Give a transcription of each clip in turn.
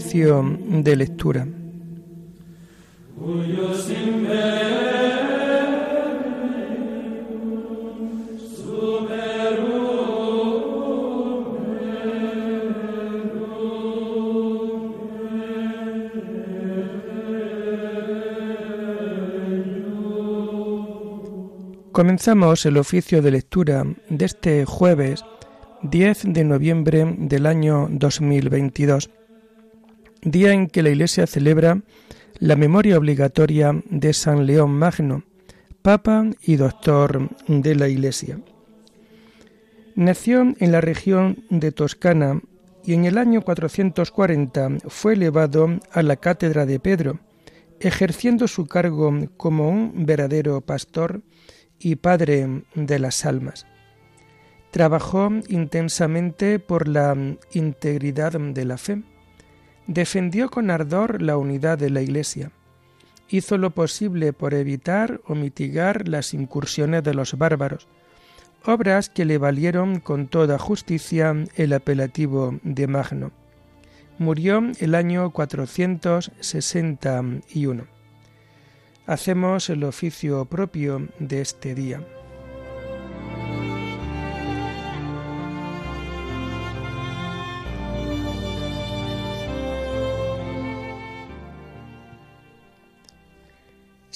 De lectura. Comenzamos el oficio de lectura de este jueves 10 de noviembre del año 2022, día en que la Iglesia celebra la memoria obligatoria de San León Magno, Papa y Doctor de la Iglesia. Nació en la región de Toscana y en el año 440 fue elevado a la cátedra de Pedro, ejerciendo su cargo como un verdadero pastor y Padre de las almas. Trabajó intensamente por la integridad de la fe. Defendió con ardor la unidad de la Iglesia. Hizo lo posible por evitar o mitigar las incursiones de los bárbaros, obras que le valieron con toda justicia el apelativo de Magno. Murió el año 461 hacemos el oficio propio de este día.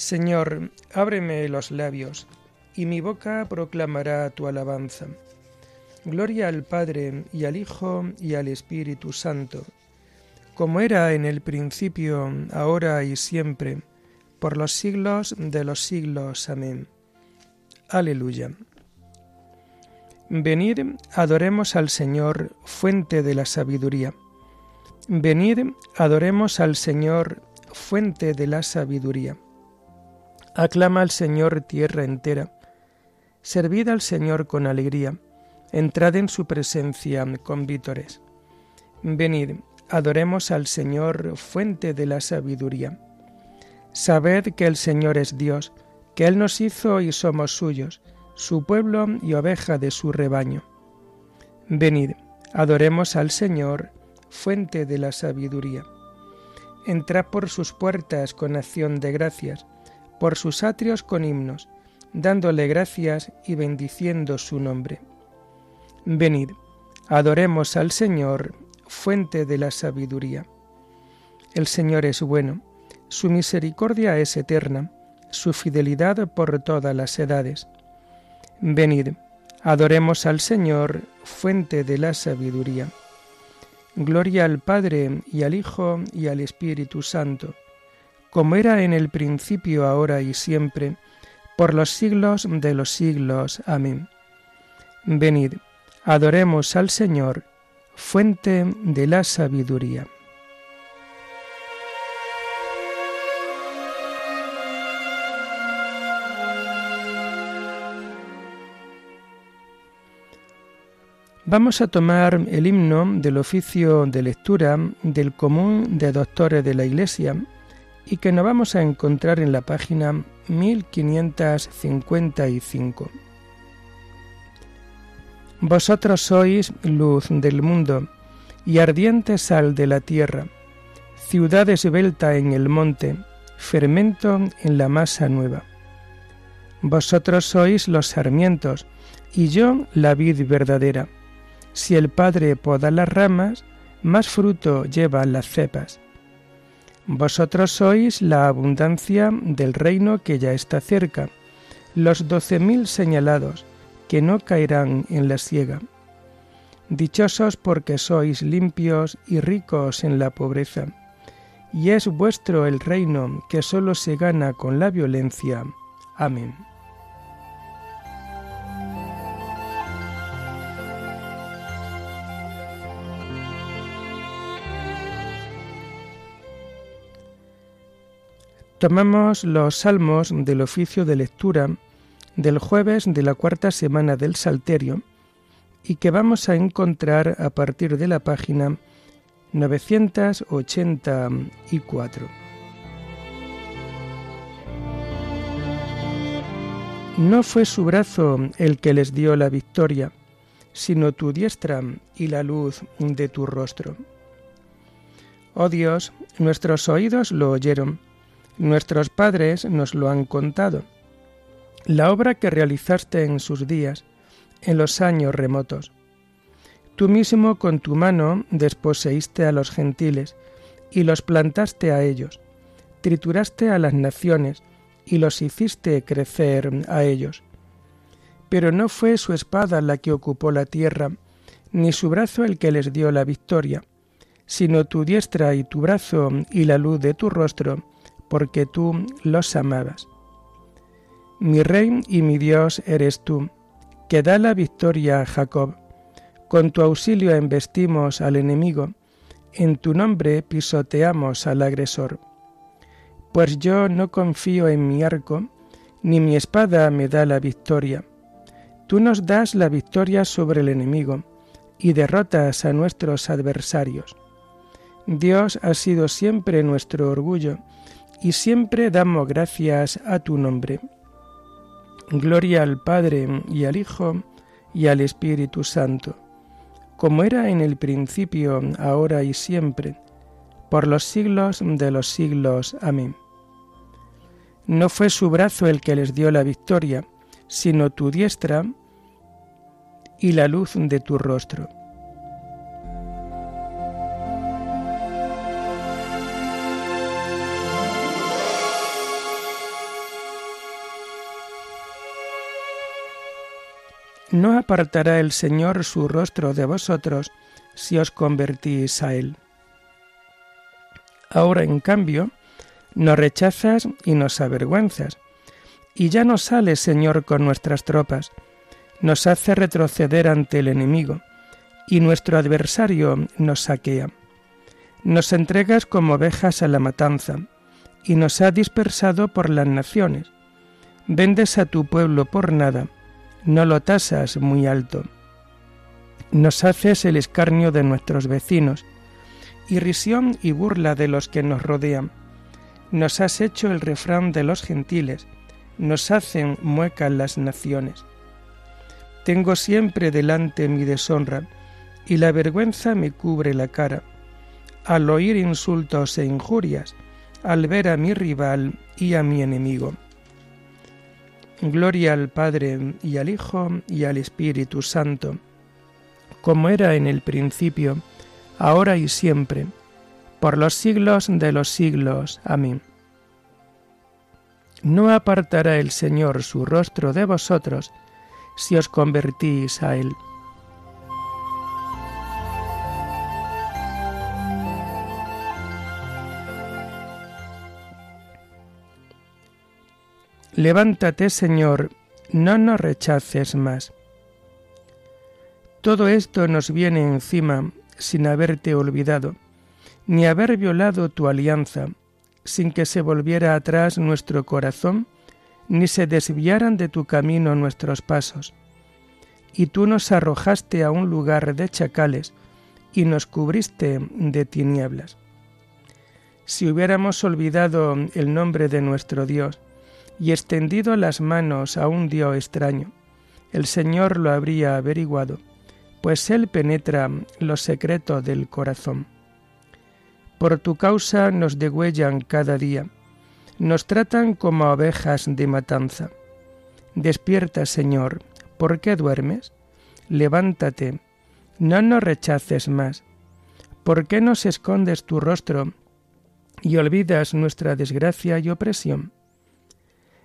Señor, ábreme los labios, y mi boca proclamará tu alabanza. Gloria al Padre y al Hijo y al Espíritu Santo, como era en el principio, ahora y siempre, por los siglos de los siglos. Amén. Aleluya. Venid, adoremos al Señor, fuente de la sabiduría. Venid, adoremos al Señor, fuente de la sabiduría. Aclama al Señor tierra entera. Servid al Señor con alegría. Entrad en su presencia con vítores. Venid, adoremos al Señor, fuente de la sabiduría. Sabed que el Señor es Dios, que Él nos hizo y somos suyos, su pueblo y oveja de su rebaño. Venid, adoremos al Señor, fuente de la sabiduría. Entrad por sus puertas con acción de gracias, por sus atrios con himnos, dándole gracias y bendiciendo su nombre. Venid, adoremos al Señor, fuente de la sabiduría. El Señor es bueno su misericordia es eterna, su fidelidad por todas las edades. Venid, adoremos al Señor, fuente de la sabiduría. Gloria al Padre y al Hijo y al Espíritu Santo, como era en el principio, ahora y siempre, por los siglos de los siglos. Amén. Venid, adoremos al Señor, fuente de la sabiduría. Vamos a tomar el himno del oficio de lectura del común de doctores de la Iglesia y que nos vamos a encontrar en la página 1555. Vosotros sois luz del mundo y ardiente sal de la tierra, ciudad esbelta en el monte, fermento en la masa nueva. Vosotros sois los sarmientos y yo la vid verdadera si el Padre poda las ramas, más fruto llevan las cepas. Vosotros sois la abundancia del reino que ya está cerca, los doce mil señalados, que no caerán en la siega. Dichosos porque sois limpios y ricos en la pobreza, y es vuestro el reino que sólo se gana con la violencia. Amén. Tomamos los salmos del oficio de lectura del jueves de la cuarta semana del Salterio y que vamos a encontrar a partir de la página 984. No fue su brazo el que les dio la victoria, sino tu diestra y la luz de tu rostro. Oh Dios, nuestros oídos lo oyeron, nuestros padres nos lo han contado. La obra que realizaste en sus días, en los años remotos. Tú mismo con tu mano desposeíste a los gentiles y los plantaste a ellos, trituraste a las naciones y los hiciste crecer a ellos. Pero no fue su espada la que ocupó la tierra, ni su brazo el que les dio la victoria, sino tu diestra y tu brazo y la luz de tu rostro, porque tú los amabas. Mi rey y mi Dios eres tú, que da la victoria a Jacob. Con tu auxilio embestimos al enemigo, en tu nombre pisoteamos al agresor. Pues yo no confío en mi arco, ni mi espada me da la victoria. Tú nos das la victoria sobre el enemigo, y derrotas a nuestros adversarios. Dios ha sido siempre nuestro orgullo, y siempre damos gracias a tu nombre. Gloria al Padre y al Hijo y al Espíritu Santo, como era en el principio, ahora y siempre, por los siglos de los siglos. Amén. No fue su brazo el que les dio la victoria, sino tu diestra y la luz de tu rostro. No apartará el Señor su rostro de vosotros si os convertís a Él. Ahora, en cambio, nos rechazas y nos avergüenzas, y ya no sales, Señor, con nuestras tropas, nos hace retroceder ante el enemigo, y nuestro adversario nos saquea. Nos entregas como ovejas a la matanza, y nos ha dispersado por las naciones. Vendes a tu pueblo por nada, no lo tasas muy alto. Nos haces el escarnio de nuestros vecinos, irrisión y burla de los que nos rodean. Nos has hecho el refrán de los gentiles, nos hacen muecas las naciones. Tengo siempre delante mi deshonra, y la vergüenza me cubre la cara, al oír insultos e injurias, al ver a mi rival y a mi enemigo. Gloria al Padre y al Hijo y al Espíritu Santo, como era en el principio, ahora y siempre, por los siglos de los siglos. Amén. No apartará el Señor su rostro de vosotros si os convertís a Él. Levántate, Señor, no nos rechaces más. Todo esto nos viene encima sin haberte olvidado, ni haber violado tu alianza, sin que se volviera atrás nuestro corazón, ni se desviaran de tu camino nuestros pasos. Y tú nos arrojaste a un lugar de chacales, y nos cubriste de tinieblas. Si hubiéramos olvidado el nombre de nuestro Dios, y extendido las manos a un Dios extraño. El Señor lo habría averiguado, pues Él penetra los secretos del corazón. Por tu causa nos degüellan cada día, nos tratan como ovejas de matanza. Despierta, Señor, ¿por qué duermes? Levántate, no nos rechaces más. ¿Por qué nos escondes tu rostro y olvidas nuestra desgracia y opresión?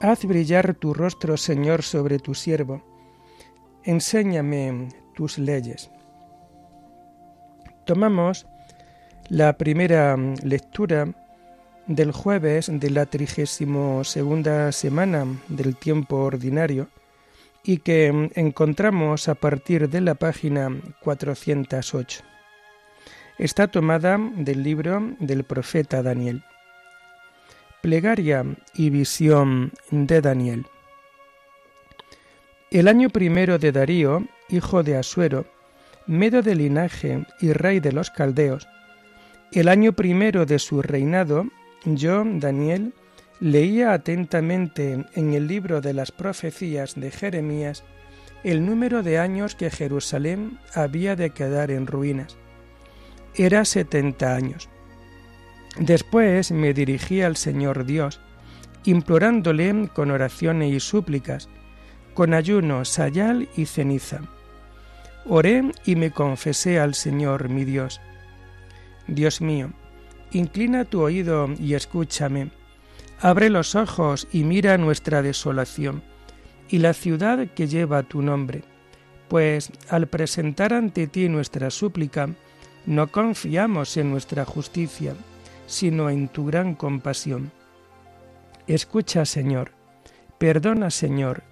Haz brillar tu rostro, Señor, sobre tu siervo. Enséñame tus leyes. Tomamos la primera lectura del jueves de la trigésimo segunda semana del tiempo ordinario y que encontramos a partir de la página 408. Está tomada del libro del profeta Daniel. Plegaria y visión de Daniel. El año primero de Darío, hijo de Asuero, medo de linaje y rey de los caldeos, el año primero de su reinado, yo, Daniel, leía atentamente en el libro de las profecías de Jeremías el número de años que Jerusalén había de quedar en ruinas. Era setenta años. Después me dirigí al Señor Dios, implorándole con oraciones y súplicas, con ayuno, sayal y ceniza. Oré y me confesé al Señor mi Dios. Dios mío, Inclina tu oído y escúchame. Abre los ojos y mira nuestra desolación y la ciudad que lleva tu nombre, pues al presentar ante ti nuestra súplica, no confiamos en nuestra justicia, sino en tu gran compasión. Escucha, Señor, perdona, Señor,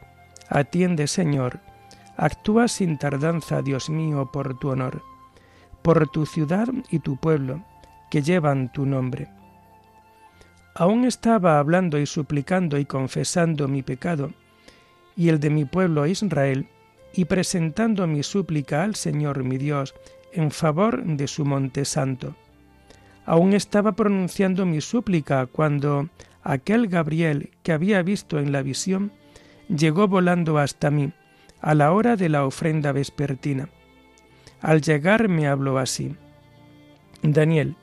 atiende, Señor, actúa sin tardanza, Dios mío, por tu honor, por tu ciudad y tu pueblo, que llevan tu nombre. Aún estaba hablando y suplicando y confesando mi pecado y el de mi pueblo Israel, y presentando mi súplica al Señor mi Dios en favor de su monte santo. Aún estaba pronunciando mi súplica cuando aquel Gabriel que había visto en la visión llegó volando hasta mí a la hora de la ofrenda vespertina. Al llegar me habló así. Daniel,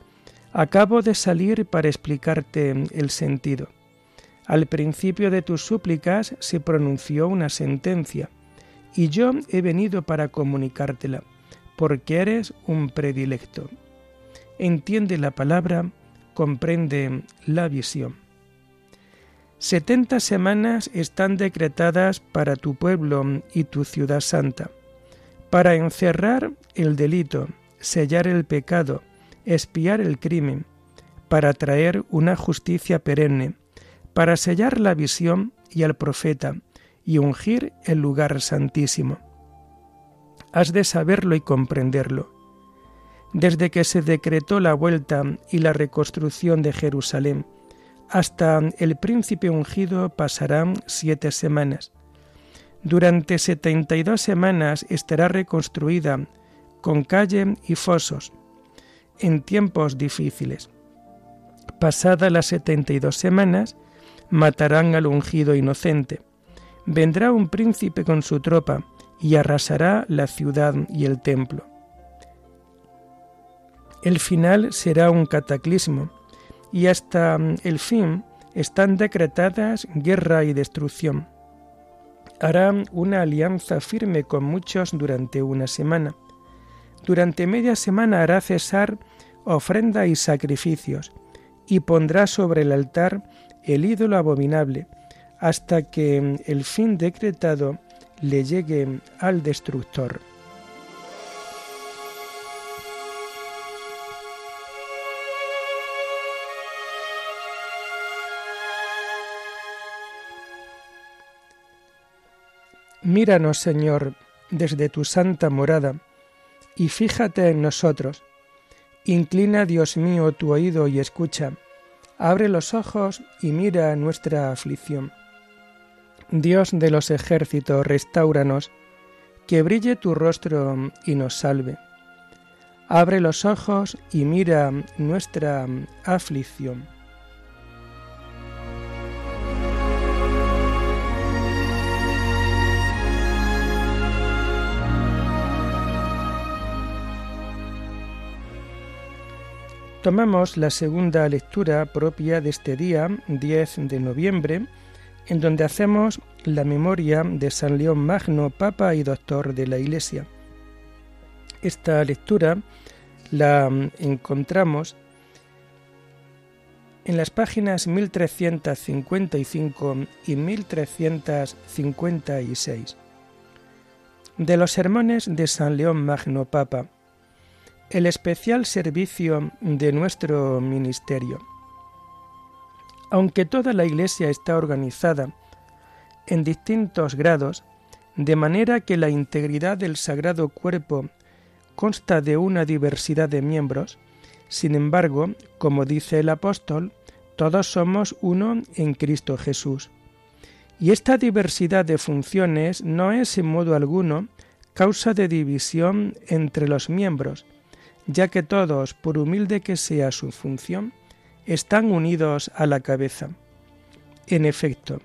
Acabo de salir para explicarte el sentido. Al principio de tus súplicas se pronunció una sentencia, y yo he venido para comunicártela, porque eres un predilecto. Entiende la palabra, comprende la visión. Setenta semanas están decretadas para tu pueblo y tu ciudad santa, para encerrar el delito, sellar el pecado, espiar el crimen, para traer una justicia perenne, para sellar la visión y al profeta, y ungir el lugar santísimo. Has de saberlo y comprenderlo. Desde que se decretó la vuelta y la reconstrucción de Jerusalén, hasta el príncipe ungido pasarán siete semanas. Durante setenta y dos semanas estará reconstruida con calle y fosos, en tiempos difíciles. Pasadas las setenta y dos semanas, matarán al ungido inocente. Vendrá un príncipe con su tropa y arrasará la ciudad y el templo. El final será un cataclismo y hasta el fin están decretadas guerra y destrucción. Hará una alianza firme con muchos durante una semana durante media semana hará cesar ofrenda y sacrificios, y pondrá sobre el altar el ídolo abominable, hasta que el fin decretado le llegue al destructor. Míranos, Señor, desde tu santa morada, y fíjate en nosotros. Inclina, Dios mío, tu oído y escucha. Abre los ojos y mira nuestra aflicción. Dios de los ejércitos, restauranos, que brille tu rostro y nos salve. Abre los ojos y mira nuestra aflicción. Tomamos la segunda lectura propia de este día, 10 de noviembre, en donde hacemos la memoria de San León Magno, Papa y Doctor de la Iglesia. Esta lectura la encontramos en las páginas 1355 y 1356 de los sermones de San León Magno Papa el especial servicio de nuestro ministerio. Aunque toda la Iglesia está organizada en distintos grados, de manera que la integridad del sagrado cuerpo consta de una diversidad de miembros, sin embargo, como dice el apóstol, todos somos uno en Cristo Jesús. Y esta diversidad de funciones no es en modo alguno causa de división entre los miembros, ya que todos, por humilde que sea su función, están unidos a la cabeza. En efecto,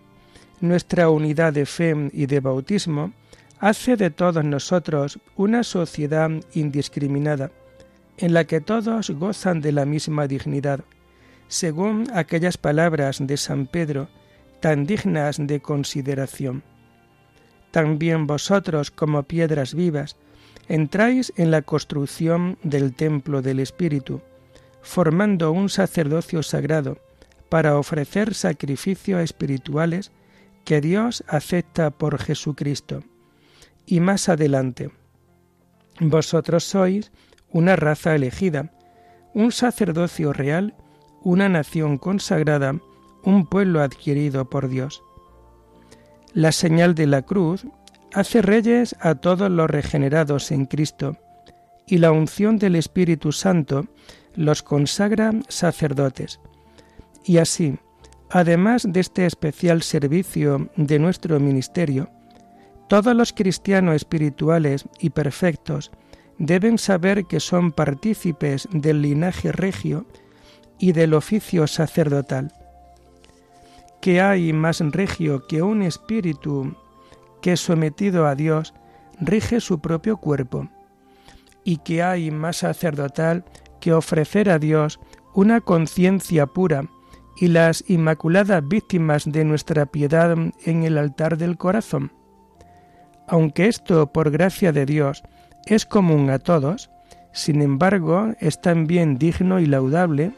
nuestra unidad de fe y de bautismo hace de todos nosotros una sociedad indiscriminada, en la que todos gozan de la misma dignidad, según aquellas palabras de San Pedro tan dignas de consideración. También vosotros, como piedras vivas, entráis en la construcción del templo del Espíritu, formando un sacerdocio sagrado para ofrecer sacrificios espirituales que Dios acepta por Jesucristo. Y más adelante, vosotros sois una raza elegida, un sacerdocio real, una nación consagrada, un pueblo adquirido por Dios. La señal de la cruz hace reyes a todos los regenerados en Cristo, y la unción del Espíritu Santo los consagra sacerdotes. Y así, Además de este especial servicio de nuestro ministerio, todos los cristianos espirituales y perfectos deben saber que son partícipes del linaje regio y del oficio sacerdotal. Que hay más regio que un espíritu que sometido a Dios rige su propio cuerpo, y que hay más sacerdotal que ofrecer a Dios una conciencia pura y las inmaculadas víctimas de nuestra piedad en el altar del corazón. Aunque esto, por gracia de Dios, es común a todos, sin embargo, es también digno y laudable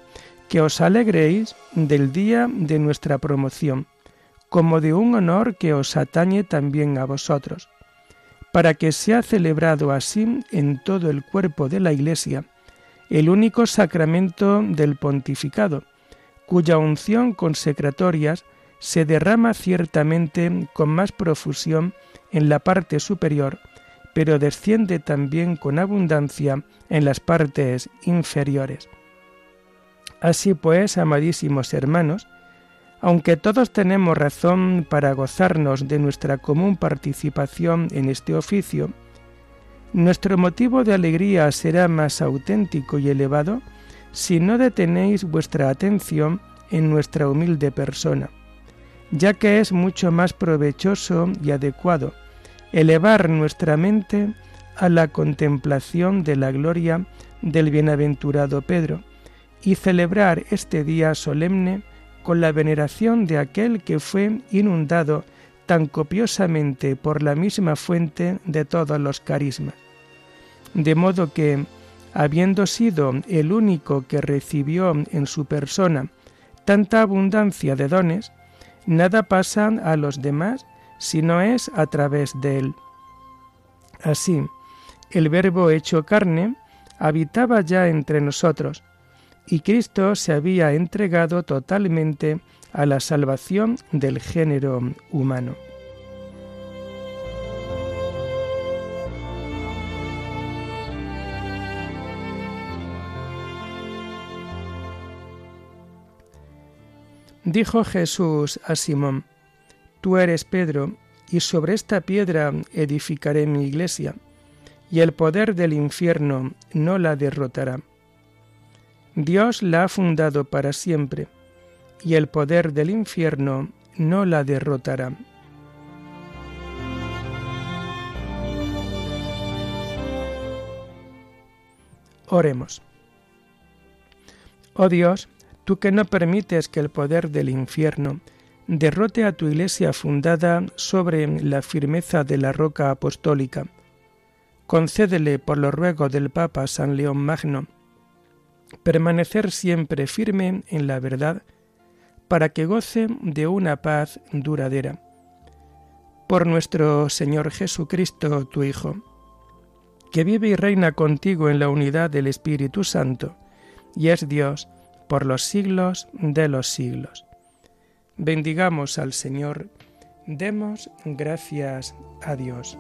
que os alegréis del día de nuestra promoción, como de un honor que os atañe también a vosotros, para que sea celebrado así en todo el cuerpo de la Iglesia, el único sacramento del pontificado, cuya unción consecratorias se derrama ciertamente con más profusión en la parte superior, pero desciende también con abundancia en las partes inferiores. Así pues, amadísimos hermanos, aunque todos tenemos razón para gozarnos de nuestra común participación en este oficio, nuestro motivo de alegría será más auténtico y elevado si no detenéis vuestra atención en nuestra humilde persona, ya que es mucho más provechoso y adecuado elevar nuestra mente a la contemplación de la gloria del bienaventurado Pedro y celebrar este día solemne con la veneración de aquel que fue inundado tan copiosamente por la misma fuente de todos los carismas. De modo que, habiendo sido el único que recibió en su persona tanta abundancia de dones, nada pasa a los demás si no es a través de él. Así, el Verbo hecho carne habitaba ya entre nosotros, y Cristo se había entregado totalmente a la salvación del género humano. Dijo Jesús a Simón, Tú eres Pedro, y sobre esta piedra edificaré mi iglesia, y el poder del infierno no la derrotará. Dios la ha fundado para siempre, y el poder del infierno no la derrotará. Oremos. Oh Dios, tú que no permites que el poder del infierno derrote a tu iglesia fundada sobre la firmeza de la roca apostólica. Concédele por los ruegos del Papa San León Magno permanecer siempre firme en la verdad para que goce de una paz duradera. Por nuestro Señor Jesucristo, tu Hijo, que vive y reina contigo en la unidad del Espíritu Santo, y es Dios por los siglos de los siglos. Bendigamos al Señor, demos gracias a Dios.